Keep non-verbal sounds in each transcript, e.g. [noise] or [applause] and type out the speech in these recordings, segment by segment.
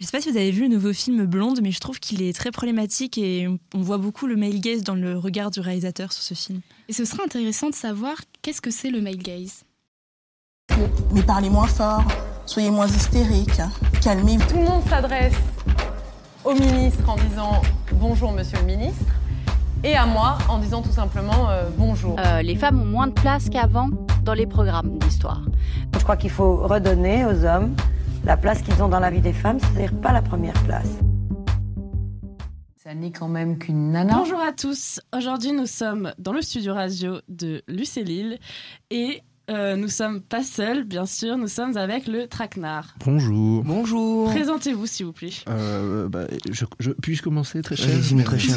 Je ne sais pas si vous avez vu le nouveau film Blonde, mais je trouve qu'il est très problématique et on voit beaucoup le male gaze dans le regard du réalisateur sur ce film. Et ce serait intéressant de savoir qu'est-ce que c'est le male gaze. Mais parlez moins fort, soyez moins hystérique, calmez-vous. Tout le monde s'adresse au ministre en disant bonjour monsieur le ministre et à moi en disant tout simplement euh, bonjour. Euh, les femmes ont moins de place qu'avant dans les programmes d'histoire. Je crois qu'il faut redonner aux hommes la place qu'ils ont dans la vie des femmes, c'est-à-dire pas la première place. Ça n'est quand même qu'une nana. Bonjour à tous. Aujourd'hui, nous sommes dans le studio radio de Lucélil et euh, nous sommes pas seuls, bien sûr, nous sommes avec le Traquenard. Bonjour. Bonjour. Présentez-vous, s'il vous plaît. Euh, bah, je, je, puis-je commencer, très cher? Vas-y, très cher.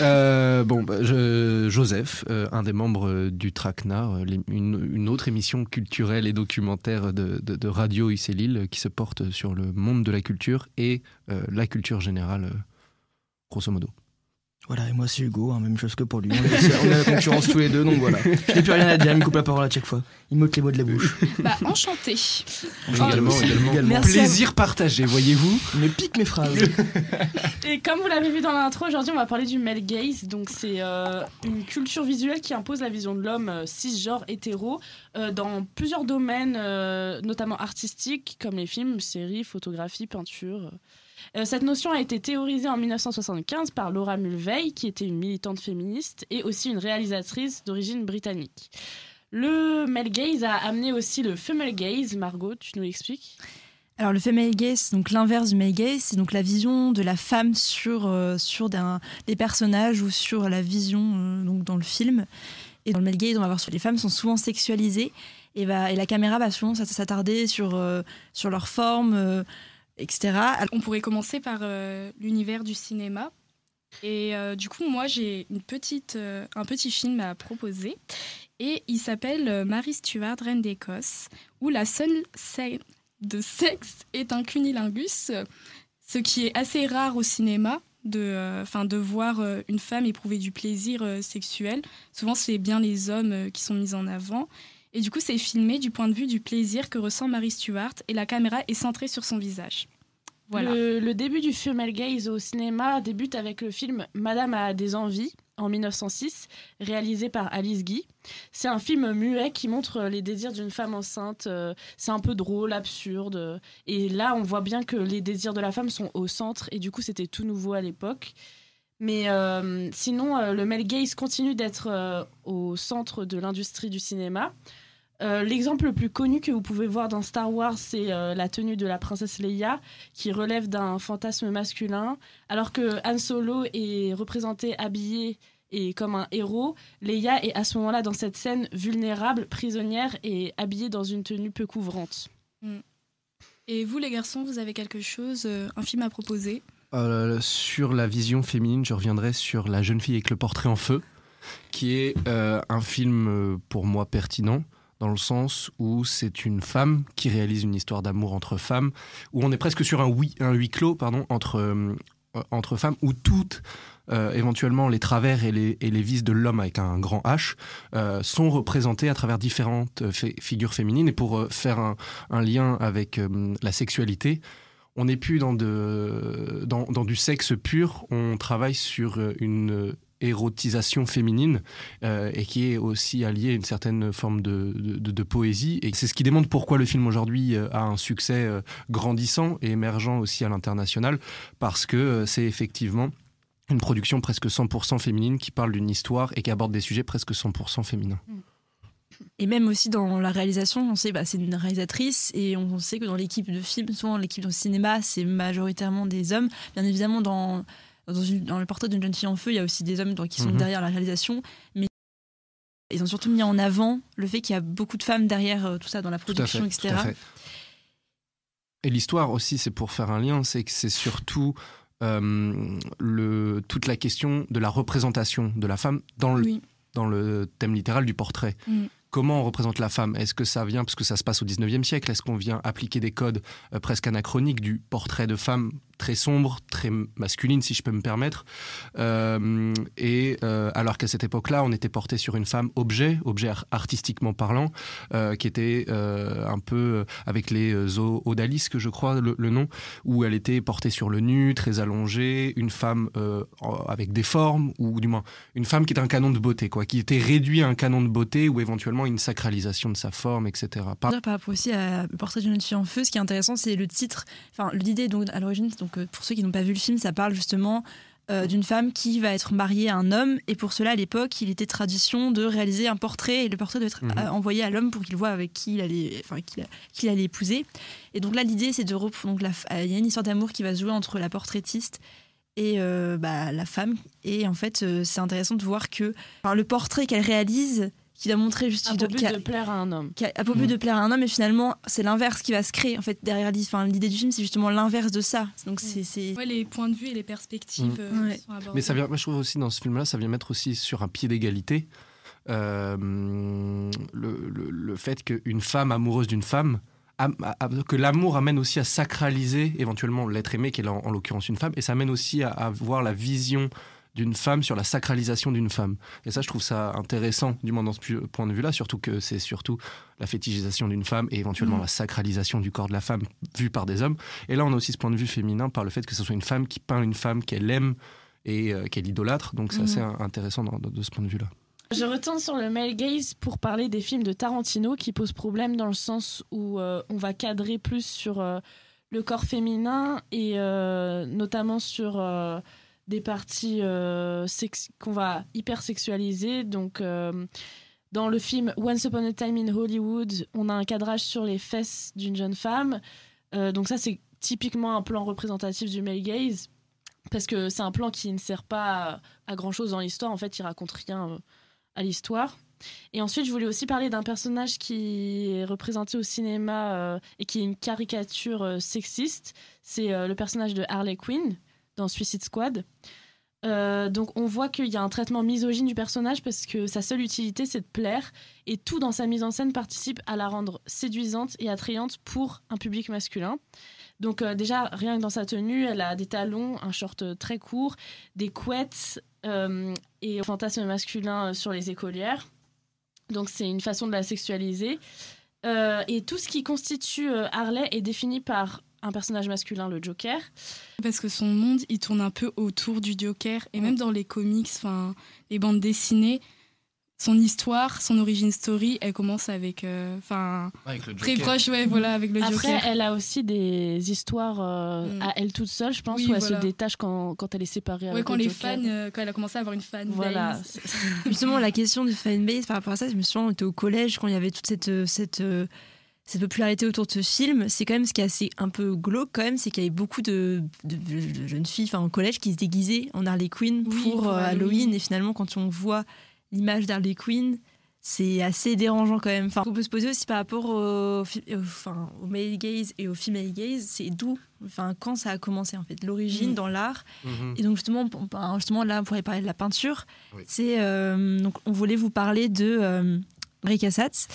euh, bon, bah, je, Joseph, euh, un des membres du Traquenard, une, une, autre émission culturelle et documentaire de, de, de Radio UC Lille qui se porte sur le monde de la culture et euh, la culture générale, grosso modo. Voilà, et moi c'est Hugo, hein, même chose que pour lui. On est, on est la concurrence tous les deux, donc voilà. Je n'ai plus rien à dire, il me coupe la parole à chaque fois. Il m'ôte les mots de la bouche. Bah, enchanté. également, également. également. Plaisir partagé, voyez-vous. Il me pique mes phrases. [laughs] et comme vous l'avez vu dans l'intro, aujourd'hui on va parler du male gaze. Donc c'est euh, une culture visuelle qui impose la vision de l'homme euh, cisgenre hétéro euh, dans plusieurs domaines, euh, notamment artistiques, comme les films, séries, photographie, peinture. Euh, cette notion a été théorisée en 1975 par Laura Mulvey, qui était une militante féministe et aussi une réalisatrice d'origine britannique. Le male gaze a amené aussi le female gaze. Margot, tu nous l'expliques? Alors le female gaze, donc l'inverse du male gaze, c'est donc la vision de la femme sur euh, sur des personnages ou sur la vision euh, donc dans le film. Et dans le male gaze, on va voir que les femmes sont souvent sexualisées et, la caméra va souvent s'attarder sur sur leur forme, etc. On pourrait commencer par euh, l'univers du cinéma. Et euh, du coup, moi, j'ai une petite, euh, un petit film à proposer. Et il s'appelle Marie Stuart, Reine d'Écosse, où la seule scène de sexe est un cunilingus, ce qui est assez rare au cinéma. De, de voir une femme éprouver du plaisir sexuel. Souvent, c'est bien les hommes qui sont mis en avant. Et du coup, c'est filmé du point de vue du plaisir que ressent Marie Stuart et la caméra est centrée sur son visage. Voilà. Le, début du female gaze au cinéma débute avec le film Madame a des envies en 1906, réalisé par Alice Guy. C'est un film muet qui montre les désirs d'une femme enceinte. C'est un peu drôle, absurde. Et là, on voit bien que les désirs de la femme sont au centre. Et du coup, c'était tout nouveau à l'époque. Mais euh, sinon, euh, le male gaze continue d'être euh, au centre de l'industrie du cinéma. Euh, L'exemple le plus connu que vous pouvez voir dans Star Wars, c'est euh, la tenue de la princesse Leia, qui relève d'un fantasme masculin. Alors que Han Solo est représenté habillé et comme un héros, Leia est à ce moment-là dans cette scène vulnérable, prisonnière et habillée dans une tenue peu couvrante. Mm. Et vous, les garçons, vous avez quelque chose, euh, un film à proposer? Euh, Sur la vision féminine, je reviendrai sur La jeune fille avec le portrait en feu, qui est euh, un film pour moi pertinent dans le sens où c'est une femme qui réalise une histoire d'amour entre femmes, où on est presque sur un, oui, un huis clos pardon, entre, euh, entre femmes, où toutes, euh, éventuellement, les travers et les, et les vices de l'homme avec un grand H euh, sont représentés à travers différentes figures féminines. Et pour faire un, un lien avec la sexualité, on n'est plus dans, de, dans, dans du sexe pur, on travaille sur une érotisation féminine euh, et qui est aussi alliée à une certaine forme de, de, poésie. Et c'est ce qui démontre pourquoi le film aujourd'hui a un succès euh, grandissant et émergent aussi à l'international, parce que euh, c'est effectivement une production presque 100% féminine qui parle d'une histoire et qui aborde des sujets presque 100% féminins. Et même aussi dans la réalisation, on sait bah, c'est une réalisatrice et on sait que dans l'équipe de film, souvent l'équipe de cinéma, c'est majoritairement des hommes. Bien évidemment, dans dans, une, dans, le portrait d'une jeune fille en feu, il y a aussi des hommes donc, qui sont mmh. derrière la réalisation, mais ils ont surtout mis en avant le fait qu'il y a beaucoup de femmes derrière euh, tout ça dans la production, fait, etc. Et l'histoire aussi, c'est pour faire un lien, c'est que c'est surtout euh, le, toute la question de la représentation de la femme dans le, oui. dans le thème littéral du portrait. Mmh. Comment on représente la femme? Est-ce que ça vient parce que ça se passe au 19e siècle Est-ce qu'on vient appliquer des codes euh, presque anachroniques du portrait de femme très sombre, très masculine, si je peux me permettre. Euh, et euh, alors qu'à cette époque-là, on était porté sur une femme objet, objet ar- artistiquement parlant, euh, qui était un peu avec les odalis, que je crois le, nom, où elle était portée sur le nu, très allongée, une femme avec des formes, ou du moins une femme qui était un canon de beauté, quoi, qui était réduit à un canon de beauté ou éventuellement une sacralisation de sa forme, etc. Par- rapport aussi à portrait d'une fille en feu, ce qui est intéressant, c'est le titre. Enfin, l'idée, à l'origine, donc, euh, pour ceux qui n'ont pas vu le film, ça parle justement euh, d'une femme qui va être mariée à un homme. Et pour cela, à l'époque, il était tradition de réaliser un portrait. Et le portrait doit être Mhm. euh, envoyé à l'homme pour qu'il voit avec qui il allait, enfin, qu'il qu'il allait épouser. Et donc là, l'idée, c'est de. Donc, il y a une histoire d'amour qui va se jouer entre la portraitiste et euh, bah, la femme. Et en fait, euh, c'est intéressant de voir que enfin, le portrait qu'elle réalise, qui va montrer juste À pour but a- de plaire à un homme. qui a, a pour but de plaire à un homme, et finalement, c'est l'inverse qui va se créer. En fait, derrière l'idée du film, c'est justement l'inverse de ça. Donc, c'est. c'est- Ouais, les points de vue et les perspectives Mm. euh, Ouais. sont abordés. Mais ça vient, moi je trouve aussi dans ce film-là, ça vient mettre aussi sur un pied d'égalité euh, le, le- le fait qu'une femme amoureuse d'une femme, a- a- que l'amour amène aussi à sacraliser éventuellement l'être aimé, qui est en l'occurrence une femme, et ça amène aussi à, à voir la vision d'une femme sur la sacralisation d'une femme. Et ça, je trouve ça intéressant, du moins dans ce point de vue-là, surtout que c'est surtout la fétichisation d'une femme et éventuellement Mm. la sacralisation du corps de la femme vue par des hommes. Et là, on a aussi ce point de vue féminin par le fait que ce soit une femme qui peint une femme qu'elle aime et euh, qu'elle idolâtre. Donc c'est Mhm. assez intéressant dans- de, de ce point de vue-là. Je retourne sur le male gaze pour parler des films de Tarantino qui posent problème dans le sens où euh, on va cadrer plus sur euh, le corps féminin et notamment sur des parties euh, qu'on va hyper sexualiser. Donc euh, dans le film Once Upon a Time in Hollywood, on a un cadrage sur les fesses d'une jeune femme. Euh, donc ça c'est typiquement un plan représentatif du male gaze parce que c'est un plan qui ne sert pas à, à grand chose dans l'histoire. En fait, il raconte rien à l'histoire. Et ensuite, je voulais aussi parler d'un personnage qui est représenté au cinéma et qui est une caricature sexiste. C'est le personnage de Harley Quinn dans Suicide Squad. Euh, donc on voit qu'il y a un traitement misogyne du personnage parce que sa seule utilité c'est de plaire et tout dans sa mise en scène participe à la rendre séduisante et attrayante pour un public masculin. Donc euh, déjà rien que dans sa tenue, elle a des talons, un short très court, des couettes euh, et un fantasme masculin sur les écolières. Donc c'est une façon de la sexualiser. Et tout ce qui constitue Harley est défini par un personnage masculin, le Joker. Parce que son monde, il tourne un peu autour du Joker. Et même dans les comics, enfin, les bandes dessinées, son histoire, son origin story, elle commence avec. euh, Enfin, Avec le très proche, ouais, voilà, avec le Après, Joker. elle a aussi des histoires euh, Mm. à elle toute seule, je pense, Oui, où elle voilà. se détache quand, quand elle est séparée Ouais, avec quand le les Joker. fans, euh, quand elle a commencé à avoir une fan Voilà. base. [laughs] Justement, la question du fanbase par rapport à ça, je me souviens, on était au collège quand il y avait toute cette, cette, euh, cette popularité autour de ce film. C'est quand même ce qui est assez un peu glauque, quand même, c'est qu'il y avait beaucoup de, de- de jeunes filles enfin, au collège qui se déguisaient en Harley Quinn Oui, pour, euh, Halloween. Halloween. Et finalement, quand on voit l'image d'Harley Quinn, c'est assez dérangeant quand même. Enfin, on peut se poser aussi par rapport au, fi- au- enfin, au male gaze et au female gaze, c'est d'où, enfin, quand ça a commencé en fait, l'origine Mm. dans l'art. Mhm. Et donc justement, justement là, on pourrait parler de la peinture. Oui. C'est euh, donc on voulait vous parler de euh, Marie Cassatt,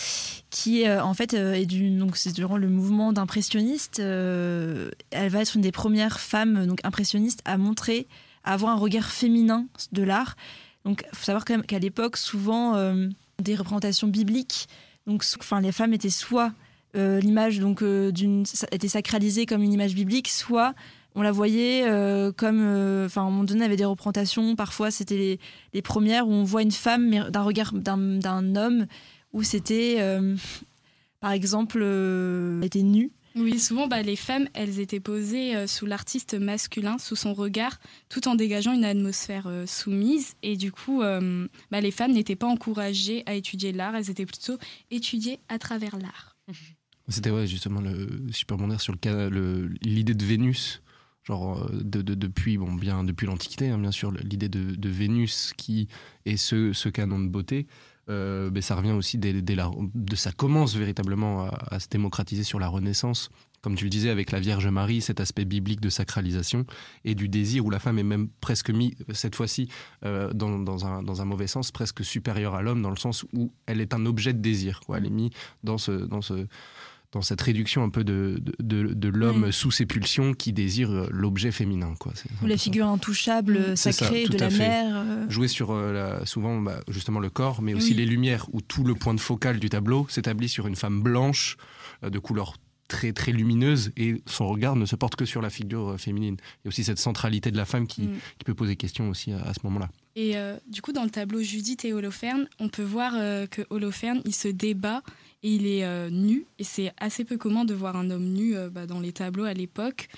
qui euh, en fait euh, est donc c'est durant le mouvement d'impressionniste. euh, elle va être une des premières femmes donc impressionnistes à montrer, à avoir un regard féminin de l'art. Donc faut savoir quand même qu'à l'époque, souvent euh, des représentations bibliques. Donc enfin les femmes étaient soit euh, l'image donc euh, d'une était sacralisée comme une image biblique, soit on la voyait euh, comme, euh, enfin, à un moment donné, avait des représentations. Parfois, c'était les, les premières où on voit une femme, d'un regard d'un homme, où c'était, euh, par exemple, euh, elle était nue. Oui, souvent, bah, les femmes, elles étaient posées euh, sous l'artiste masculin, sous son regard, tout en dégageant une atmosphère euh, soumise. Et du coup, euh, bah, les femmes n'étaient pas encouragées à étudier l'art, elles étaient plutôt étudiées à travers l'art. [laughs] C'était ouais, justement, le, si je peux rebondir sur le cas- le- l'idée de Vénus. Genre, euh, de, de- depuis, bon, bien depuis l'Antiquité, hein, bien sûr, l'idée de, de Vénus qui est ce, ce canon de beauté, euh, ça revient aussi dès, dès la, de ça commence véritablement à, se démocratiser sur la Renaissance. Comme tu le disais, avec la Vierge Marie, cet aspect biblique de sacralisation et du désir où la femme est même presque mise, cette fois-ci, euh, dans, dans un, dans un mauvais sens, presque supérieure à l'homme, dans le sens où elle est un objet de désir. Elle est mise dans ce, dans ce, dans cette réduction un peu de, de, l'homme Ouais. sous ses pulsions qui désire euh, l'objet féminin. Quoi. Ou la figure intouchable, Mm. Ça, sacrée de la fait. mère. euh, Jouer sur euh, la- souvent bah, justement le corps, mais aussi Oui. les lumières, où tout le point de focal du tableau s'établit sur une femme blanche de couleur très très lumineuse et son regard ne se porte que sur la figure féminine. Il y a aussi cette centralité de la femme qui, Mm. qui peut poser question aussi à, à ce moment-là. Et euh, du coup, dans le tableau Judith et Holoferne, on peut voir euh, que Holoferne, il se débat et il est euh, nu. Et c'est assez peu commun de voir un homme nu bah, dans les tableaux à l'époque,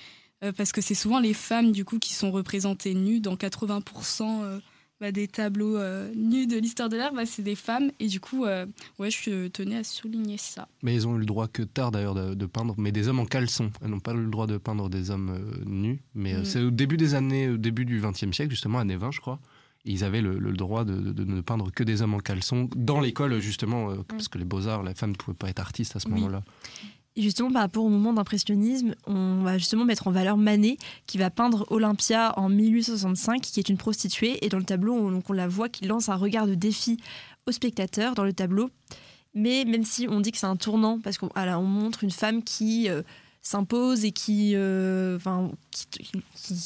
parce que c'est souvent les femmes du coup qui sont représentées nues. Dans 80% euh, bah, des tableaux euh, nus de l'histoire de l'art, bah, c'est des femmes. Et du coup, euh, ouais, je tenais à souligner ça. Mais ils ont eu le droit que tard d'ailleurs de, de peindre, mais des hommes en caleçon. Elles n'ont pas le droit de peindre des hommes euh, nus. Mais Mm. c'est au début des années, au début du XXe siècle, justement, années 20, je crois. Et ils avaient le, le droit de, de- de ne peindre que des hommes en caleçon dans l'école, justement, euh, parce que les beaux-arts, la femme ne pouvait pas être artiste à ce Mm. Oui. moment-là. Et justement, par rapport au moment d'impressionnisme, on va justement mettre en valeur Manet, qui va peindre Olympia en 1865, qui est une prostituée. Et dans le tableau, on, donc on la voit qui lance un regard de défi au spectateur dans le tableau. Mais même si on dit que c'est un tournant, parce qu'on on montre une femme qui euh, s'impose et qui, euh, enfin, qui, qui-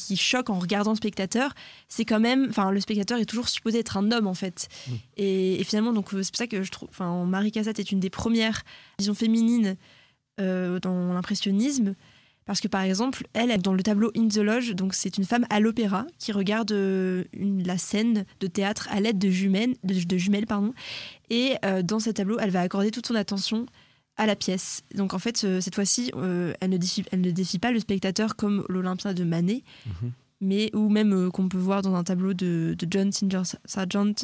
qui choque en regardant le spectateur, c'est quand même, enfin, le spectateur est toujours supposé être un homme en fait. Et, et finalement, donc c'est pour ça que je trouve, enfin, Marie Cassatt est une des premières visions féminines euh, dans l'impressionnisme. Parce que par exemple, elle, dans le tableau In the Lodge, donc c'est une femme à l'opéra qui regarde euh, une- la scène de théâtre à l'aide de jumelles, de, de jumelles pardon. Et dans ce tableau, elle va accorder toute son attention à la pièce. Donc en fait, euh, cette fois-ci, euh, elle, ne défie, elle ne défie pas le spectateur comme l'Olympia de Manet, Mhm. mais ou même euh, qu'on peut voir dans un tableau de, de John Singer Sargent.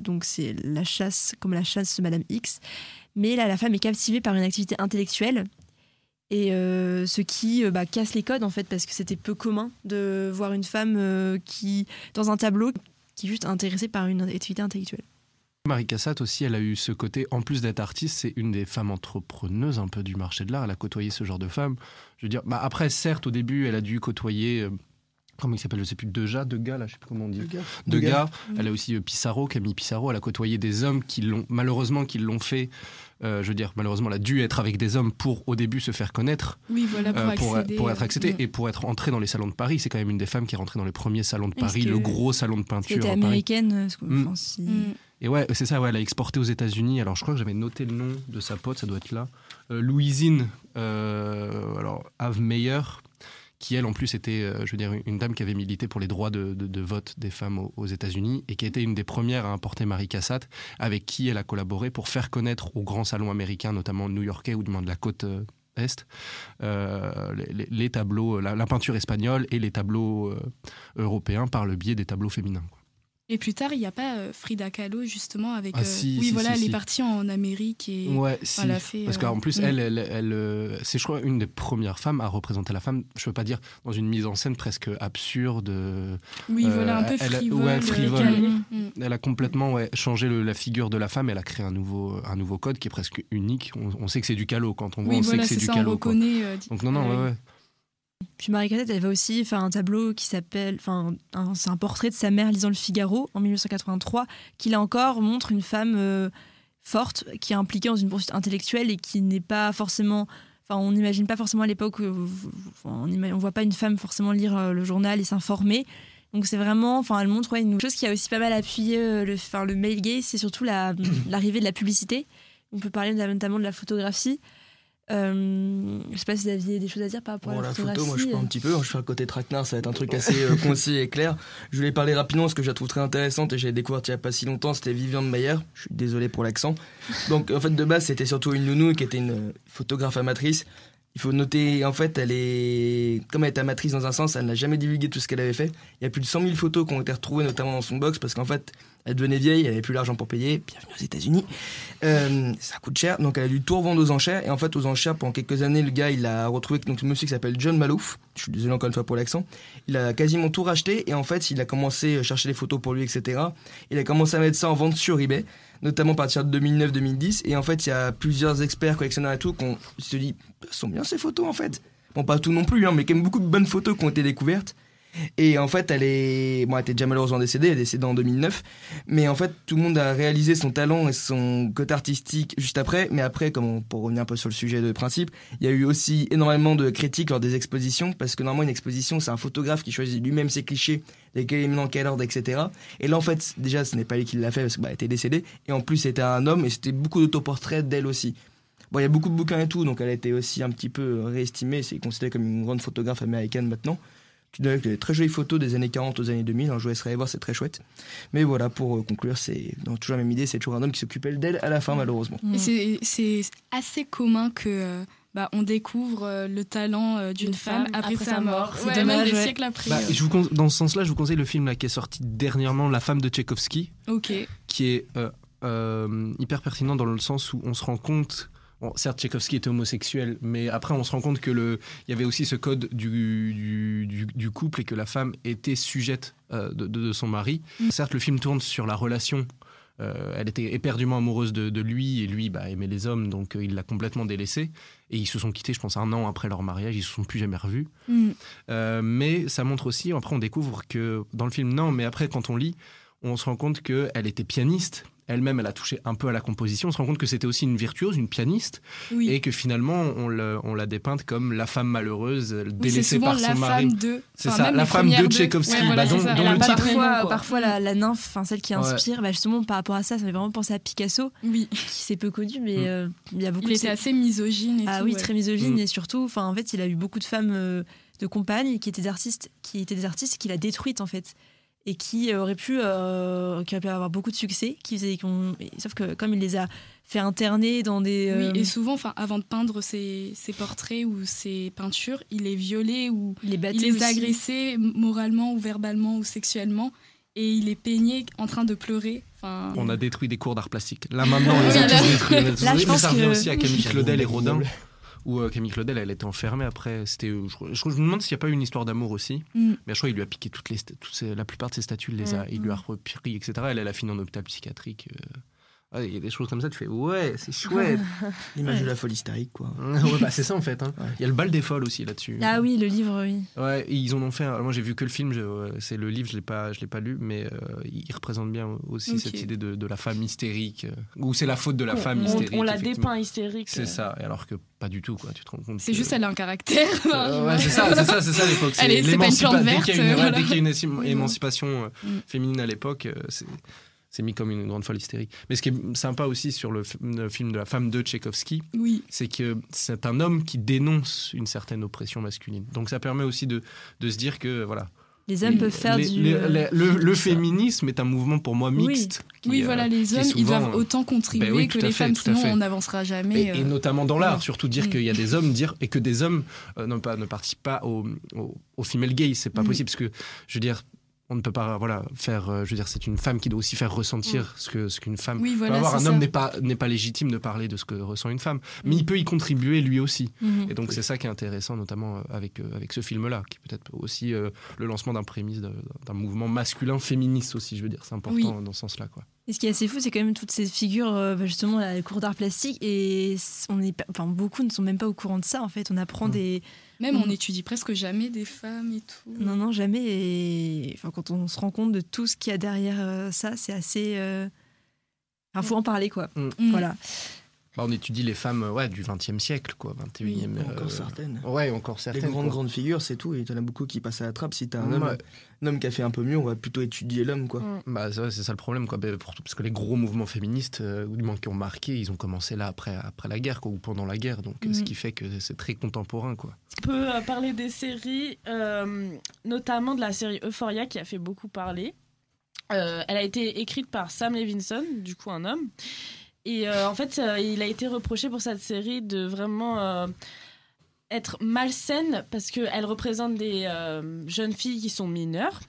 donc c'est la chasse, comme la chasse de Madame X. Mais là, la femme est captivée par une activité intellectuelle. Et ce qui bah, casse les codes, en fait, parce que c'était peu commun de voir une femme qui, dans un tableau, qui est juste intéressée par une activité intellectuelle. Marie Cassatt aussi, elle a eu ce côté, en plus d'être artiste, c'est une des femmes entrepreneuses un peu du marché de l'art. Elle a côtoyé ce genre de femmes. Je veux dire, bah après, certes, au début, elle a dû côtoyer, euh, comment il s'appelle, je sais plus, Deja, Degas, là, je sais plus comment on dit. Degas. Degas. Degas. Elle a aussi euh, Pissarro, Camille Pissarro. Elle a côtoyé des hommes qui l'ont, malheureusement, qui l'ont fait. euh, je veux dire, malheureusement, elle a dû être avec des hommes pour, au début, se faire connaître. Oui, voilà, pour Euh, pour, accéder. pour être acceptée et pour être entrée dans les salons de Paris. C'est quand même une des femmes qui est rentrée dans les premiers salons de Paris, que- le gros salon de peinture était à Paris. américaine. enfin, si- Mm. Et ouais, c'est ça, ouais, elle a exporté aux États-Unis. Alors je crois que j'avais noté le nom de sa pote, ça doit être là. Euh, Louisine, euh, alors Ave Meyer, qui elle en plus était, euh, je veux dire, une dame qui avait milité pour les droits de, vote des femmes aux, États-Unis et qui était une des premières à importer Marie Cassatt, avec qui elle a collaboré pour faire connaître aux grands salons américains, notamment new-yorkais ou du moins de la côte. euh, est, les, tableaux, la, peinture espagnole et les tableaux européens par le biais des tableaux féminins. Et plus tard, il n'y a pas euh, Frida Kahlo, justement, avec. Ah, euh, si, oui, si, voilà, si, elle est partie en Amérique et. Ouais, elle a fait, Parce euh, qu'en plus, mm. elle, elle, elle, c'est, je crois, une des premières femmes à représenter la femme. Je veux pas dire dans une mise en scène presque absurde. Oui, voilà, un peu elle a- frivole. ouais, euh, frivole. Mm. Elle a complètement ouais, changé le- la figure de la femme. Elle a créé un nouveau, un nouveau code qui est presque unique. On, on sait que c'est du calot quand on voit. Oui, on voilà, sait que c'est c'est du ça, on calot. quoi. reconnaît. Donc non, non, ouais, ouais, ouais. Puis Marie Cassatt, elle va aussi faire un tableau qui s'appelle, enfin, c'est un portrait de sa mère lisant le Figaro en 1983, qui là encore montre une femme euh, forte qui est impliquée dans une poursuite intellectuelle et qui n'est pas forcément, enfin, on n'imagine pas forcément à l'époque, on, on voit pas une femme forcément lire euh, le journal et s'informer. Donc c'est vraiment, enfin, elle montre une chose qui a aussi pas mal appuyé euh, le, enfin, le male gaze, c'est surtout la- [clears throat] l'arrivée de la publicité. On peut parler notamment de la photographie. Euh, je sais pas si vous aviez des choses à dire par rapport Bon, à la la photo, moi je prends un petit peu, je fais un côté traquenard, ça va être un truc assez euh, concis et clair. Je voulais parler rapidement parce que je la trouve très intéressante et j'ai découvert il y a pas si longtemps, c'était Viviane Mayer, je suis désolé pour l'accent. Donc en fait de base c'était surtout une nounou qui était une euh, photographe amatrice. Il faut noter, en fait, elle est. Comme elle est amatrice dans un sens, elle n'a jamais divulgué tout ce qu'elle avait fait. Il y a plus de 100 000 photos qui ont été retrouvées, notamment dans son box, parce qu'en fait, elle devenait vieille, elle avait plus l'argent pour payer. Bienvenue aux États-Unis. Euh, ça coûte cher, donc elle a dû tout revendre aux enchères. Et en fait, aux enchères, pendant quelques années, le gars, il a retrouvé donc, un monsieur qui s'appelle John Malouf. Je suis désolé encore une fois pour l'accent. Il a quasiment tout racheté et en fait, il a commencé à chercher des photos pour lui, etc. Il a commencé à mettre ça en vente sur eBay, notamment à partir de 2009-2010. Et en fait, il y a plusieurs experts collectionneurs et tout qu'on se dit, elles sont bien ces photos en fait. Bon, pas tout non plus, hein, mais quand même beaucoup de bonnes photos qui ont été découvertes. Et en fait, elle est, bon, elle était déjà malheureusement décédée, elle est décédée en 2009. Mais en fait, tout le monde a réalisé son talent et son côté artistique juste après. Mais après, comme pour revenir un peu sur le sujet de principe, il y a eu aussi énormément de critiques lors des expositions parce que normalement une exposition, c'est un photographe qui choisit lui-même ses clichés, lesquels il met dans quel ordre, etc. Et là, en fait, déjà, ce n'est pas lui qui l'a fait parce qu'elle était décédée. Et en plus, c'était un homme et c'était beaucoup d'autoportraits d'elle aussi. Bon, il y a beaucoup de bouquins et tout, donc elle a été aussi un petit peu réestimée. C'est considéré comme une grande photographe américaine maintenant. Tu donnes des très jolies photos des années 40 aux années 2000. Alors, je vous laisserai aller voir, c'est très chouette. Mais voilà, pour euh, conclure, c'est dans toujours la même idée. C'est toujours un homme qui s'occupait d'elle à la fin, malheureusement. Et c'est- assez commun que euh, bah, on découvre euh, le talent euh, d'une femme femme après, après sa mort. mort. C'est Ouais, dommage, même des ouais. siècles après. Bah, je vous con- dans ce sens-là, je vous conseille le film là, qui est sorti dernièrement, La femme de Tchaïkovski, qui est euh, euh, hyper pertinent dans le sens où on se rend compte. Bon, certes, Tchaïkovski était homosexuel, mais après, on se rend compte que le, il y avait aussi ce code du, du, couple et que la femme était sujette euh, de, son mari. Mm. Certes, le film tourne sur la relation. euh, elle était éperdument amoureuse de, de lui et lui bah, aimait les hommes, donc euh, il l'a complètement délaissé. Et ils se sont quittés, je pense, un an après leur mariage. Ils se sont plus jamais revus. Mm. Euh, mais ça montre aussi, après on découvre que dans le film, non, mais après quand on lit, on se rend compte qu'elle était pianiste. Elle-même, elle a touché un peu à la composition. On se rend compte que c'était aussi une virtuose, une pianiste, Oui. et que finalement, on, le- on l'a dépeinte comme la femme malheureuse, délaissée par la son mari. de. C'est enfin, ça, la femme de deux. Tchaïkovski, Ouais, voilà, bah, dont- dont le titre- Parfois, la, la nymphe, enfin celle qui Ouais. inspire, bah, justement par rapport à ça, ça fait vraiment penser à Picasso, Oui. qui c'est peu connu, mais Mm. euh, il y a beaucoup Il de était assez misogyne et Ah tout. oui, ouais. très misogyne Mm. et surtout, enfin en fait, il a eu beaucoup de femmes euh, de compagnes qui étaient des artistes, qui étaient des artistes qu'il a détruites en fait et qui auraient pu, euh, qui auraient pu avoir beaucoup de succès, qui sauf que comme il les a fait interner dans des, Oui, euh, et souvent, enfin, avant de peindre ses, ses portraits ou ses peintures, il les violait ou il les battait il les aussi. agressait moralement ou verbalement ou sexuellement et il les peignait en train de pleurer. Enfin, On a détruit des cours d'art plastique. Là maintenant, [laughs] on les a tous détruits. Là, je pense ça revient que- aussi à Camille Claudel et Rodin. Où euh, Camille Claudel, elle était enfermée après. C'était, euh, je, je- je me demande s'il n'y a pas eu une histoire d'amour aussi. Mm. Mais je crois qu'il lui a piqué toutes les, sta- toutes ces- la plupart de ses statues, il, les a, Mm. il lui a repris, etc. Elle, elle a fini en hôpital psychiatrique. euh. Ouais, Il y a des choses comme ça, tu fais ouais, c'est chouette. [laughs] L'image Ouais. de la folie hystérique, quoi. [laughs] ouais, bah, c'est ça en fait. hein. Ouais. Il y a le bal des folles aussi là-dessus. Ah oui, le livre, oui. Ouais, ils en ont fait. un- Moi, j'ai vu que le film. C'est le livre, je l'ai pas, je l'ai pas lu, mais euh, il représente bien aussi cette idée de, de la femme hystérique, euh, ou c'est la faute de la On- femme on- hystérique. On la dépeint hystérique. C'est euh. ça, et alors que pas du tout, quoi. Tu te rends compte. c'est que- juste, elle a un caractère. [laughs] Euh, ouais, c'est ça, c'est ça, c'est ça l'époque. C'est Allez, c'est pas une l'émancipa- plante Dès qu'il y a une, verte, ouais, voilà. dès qu'il y a une éci- Oui, émancipation féminine à l'époque, euh, c'est c'est mis comme une grande folle hystérique. Mais ce qui est sympa aussi sur le, film de la femme de Tchaïkovski, Oui, c'est que c'est un homme qui dénonce une certaine oppression masculine. Donc ça permet aussi de, de se dire que voilà, Les hommes peuvent faire les- du. les- les- le, féminisme est un mouvement pour moi Oui. mixte. qui, oui euh, voilà, les hommes, ils doivent autant contribuer ben oui, que les fait, femmes, sinon on n'avancera jamais. Et, et euh. notamment dans l'art, surtout dire Mm. qu'il y a des hommes dire et que des hommes euh, non, pas, ne participent pas au, au, au female gaze, c'est pas Mm. possible parce que je veux dire on ne peut pas voilà faire euh, je veux dire c'est une femme qui doit aussi faire ressentir ce que ce qu'une femme Oui, peut voilà, avoir. c'est Un homme n'est pas n'est pas légitime de parler de ce que ressent une femme, mais Mm. il peut y contribuer lui aussi. mhm. Et donc c'est ça qui est intéressant, notamment euh, avec, euh, avec ce film-là, qui est peut-être aussi euh, le lancement d'un prémisse d'un mouvement masculin féministe aussi, je veux dire. C'est important Oui. dans ce sens-là. Quoi. Et ce qui est assez fou, c'est quand même toutes ces figures, euh, bah, justement, là, les cours d'art plastique, et on est, pas- enfin, beaucoup ne sont même pas au courant de ça, en fait. On apprend Mm. des. Même on Mm. étudie presque jamais des femmes et tout. Non, non, jamais. Et enfin, quand on se rend compte de tout ce qu'il y a derrière euh, ça, c'est assez. euh, Enfin, faut en parler, quoi. Mm. Voilà. Bah, on étudie les femmes ouais, du 20e siècle, quoi, 21e. Oui, encore euh, certaines. Ouais, encore Les certaines. grandes, quoi. grandes figures, c'est tout. Et t'en as beaucoup qui passent à la trappe. Si t'as un, homme, Ouais. un homme qui a fait un peu mieux, on va plutôt étudier l'homme, quoi. Mm. Bah, c'est ça le problème, quoi. Bah, parce que les gros mouvements féministes, euh, ou du moins qui ont marqué, ils ont commencé là après, après la guerre, quoi, ou pendant la guerre. Donc, euh, ce Mhm. qui fait que c'est très contemporain, quoi. On peut euh, parler des séries, euh, notamment de la série Euphoria qui a fait beaucoup parler. Euh, elle a été écrite par Sam Levinson, du coup un homme. Et euh, en fait, euh, il a été reproché pour cette série de vraiment euh, être malsaine parce qu'elle représente des euh, jeunes filles qui sont mineures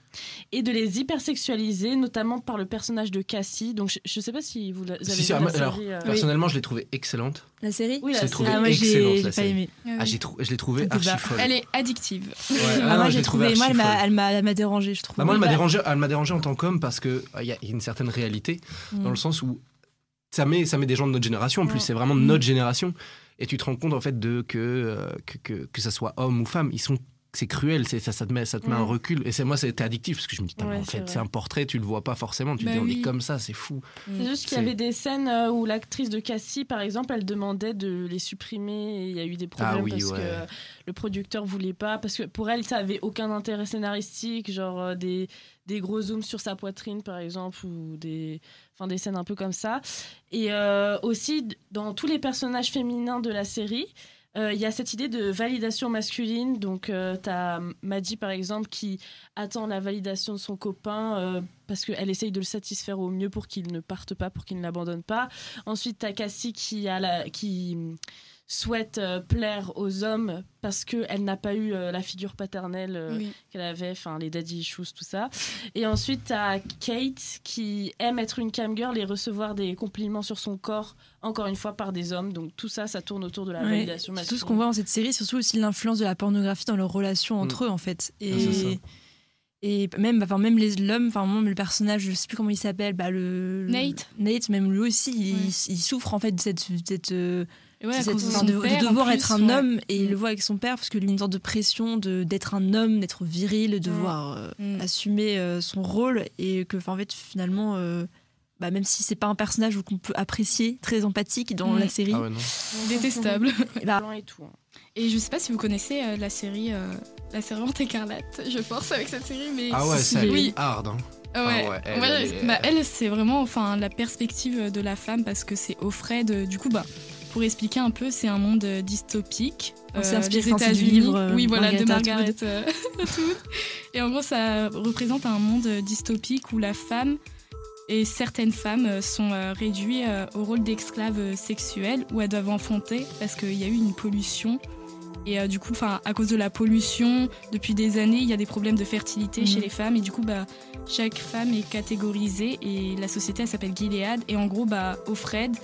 et de les hypersexualiser, notamment par le personnage de Cassie. Donc je, ne sais pas si vous, la- vous avez Si, vu si, la ah, alors, série. euh, Personnellement, je l'ai trouvée excellente. La série Oui, la série. trouvé Ah, moi, excellente, j'ai la j'ai pas série. aimé. Ah j'ai trou- je l'ai trouvée archi folle. Elle est addictive. Ouais, ah non, moi, je j'ai l'ai trouvée trouvé. Moi, elle m'a- folle. elle m'a elle m'a dérangé, je trouve. Bah, moi, elle m'a Bah- dérangé, elle m'a dérangé en tant qu'homme parce que il y, a il y a une certaine réalité Mm. dans le sens où ça met, ça met des gens de notre génération. En plus, Mm. c'est vraiment de Mm. notre génération. Et tu te rends compte en fait de que, euh, que, que que ça soit homme ou femme, ils sont c'est cruel, c'est ça, ça te met, ça te met un Mm. recul. Et c'est moi, c'était addictif parce que je me dis, Ouais, en c'est fait, c'est un portrait, tu le vois pas forcément. Tu te Bah dis, on est comme ça, c'est fou. C'est juste qu'il y avait des scènes euh, où l'actrice de Cassie, par exemple, elle demandait de les supprimer et il y a eu des problèmes Ah oui, parce ouais. que le producteur voulait pas. Parce que pour elle, ça avait aucun intérêt scénaristique, genre euh, des, des gros zooms sur sa poitrine, par exemple, ou des, enfin, des scènes un peu comme ça. Et euh, aussi, dans tous les personnages féminins de la série, il y a cette idée de validation masculine. Donc, tu as par exemple, qui attend la validation de son copain euh, parce qu'elle essaye de le satisfaire au mieux pour qu'il ne parte pas, pour qu'il ne l'abandonne pas. Ensuite, tu as Cassie qui, a la, qui souhaite euh, plaire aux hommes parce qu'elle n'a pas eu euh, la figure paternelle euh, Oui. qu'elle avait, enfin les daddy issues, tout ça. Et ensuite, tu as Kate qui aime être une camgirl et recevoir des compliments sur son corps, encore une fois, par des hommes. Donc tout ça, ça tourne autour de la Ouais. validation Tout ce qu'on voit dans cette série, c'est surtout aussi l'influence de la pornographie dans leurs relations entre eux, en fait. Ah. Et, et même, enfin, même les l'homme, enfin, même le personnage, je sais plus comment il s'appelle, bah, le, le- Nate. Nate, même lui aussi, il, Ouais. il souffre en fait de cette. cette euh, Et ouais, cette- de devoir plus, être un ouais. homme et il Mm. le voit avec son père parce qu'il a une sorte de pression de d'être un homme, d'être viril, de devoir euh, Mm. assumer euh, son rôle et que en fait finalement euh, bah, même si c'est pas un personnage qu'on peut apprécier, très empathique dans Mm. la série, Ah ouais. Détestable. [laughs] bah, et tout. hein. Et je sais pas si vous connaissez euh, la série euh, La Servante écarlate. Je force avec cette série, mais. Ah ouais, si, c'est oui. hard. hein. Ah ouais. Ah ouais, elle, Ouais, elle est- bah, elle, c'est vraiment enfin, la perspective de la femme parce que c'est Offred. euh, Du coup, bah, pour expliquer un peu, c'est un monde euh, dystopique. On s'est Euh, inspiré, c'est du États-Unis. livre, euh, oui, voilà, de Margaret Atwood. [laughs] Et en gros, ça représente un monde dystopique où la femme et certaines femmes sont réduites au rôle d'esclaves sexuelles où elles doivent enfanter parce qu'il y a eu une pollution. Et euh, du coup, à cause de la pollution, depuis des années, il y a des problèmes de fertilité Mhm. chez les femmes. Et du coup, bah, chaque femme est catégorisée et la société, elle s'appelle Gilead. Et en gros, bah, Offred,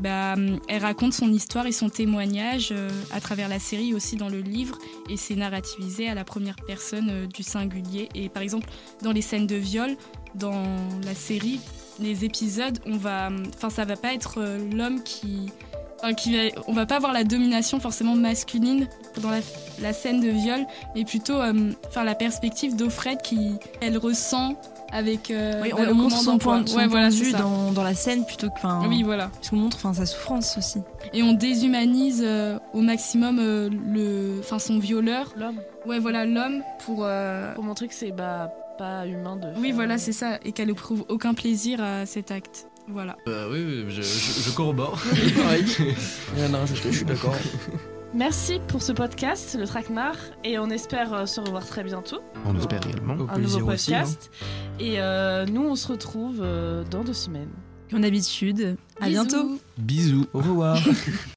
bah, hum, elle raconte son histoire et son témoignage euh, à travers la série aussi dans le livre. Et c'est narrativisé à la première personne euh, du singulier. Et par exemple, dans les scènes de viol, dans la série, les épisodes, on va, enfin, ça va pas être euh, l'homme qui, qui va, on va pas avoir la domination forcément masculine dans la, scène de viol, mais plutôt, euh, la perspective d'Offred qui, elle ressent avec. euh, oui, bah, on, montre son point, quoi. son Ouais, point voilà, de vue dans, dans la scène plutôt que enfin Oui, voilà. parce qu'on montre enfin sa souffrance aussi. Et on déshumanise euh, au maximum euh, le, enfin, son violeur. L'homme. Ouais, voilà, l'homme pour. euh, Pour montrer que c'est bah, pas humain de. Oui, voilà, c'est ça, et qu'elle éprouve aucun plaisir à cet acte. Voilà. Euh, oui, oui, je, je- je corrobore. [laughs] Pareil. Rien à rajouter, je suis d'accord. Merci pour ce podcast, le Traquenard, et on espère euh, se revoir très bientôt. On espère également. Au Un nouveau aussi. hein. podcast. Et euh, nous, on se retrouve euh, dans deux semaines. Comme d'habitude, à Bisous. bientôt. Bisous. Au revoir. [laughs]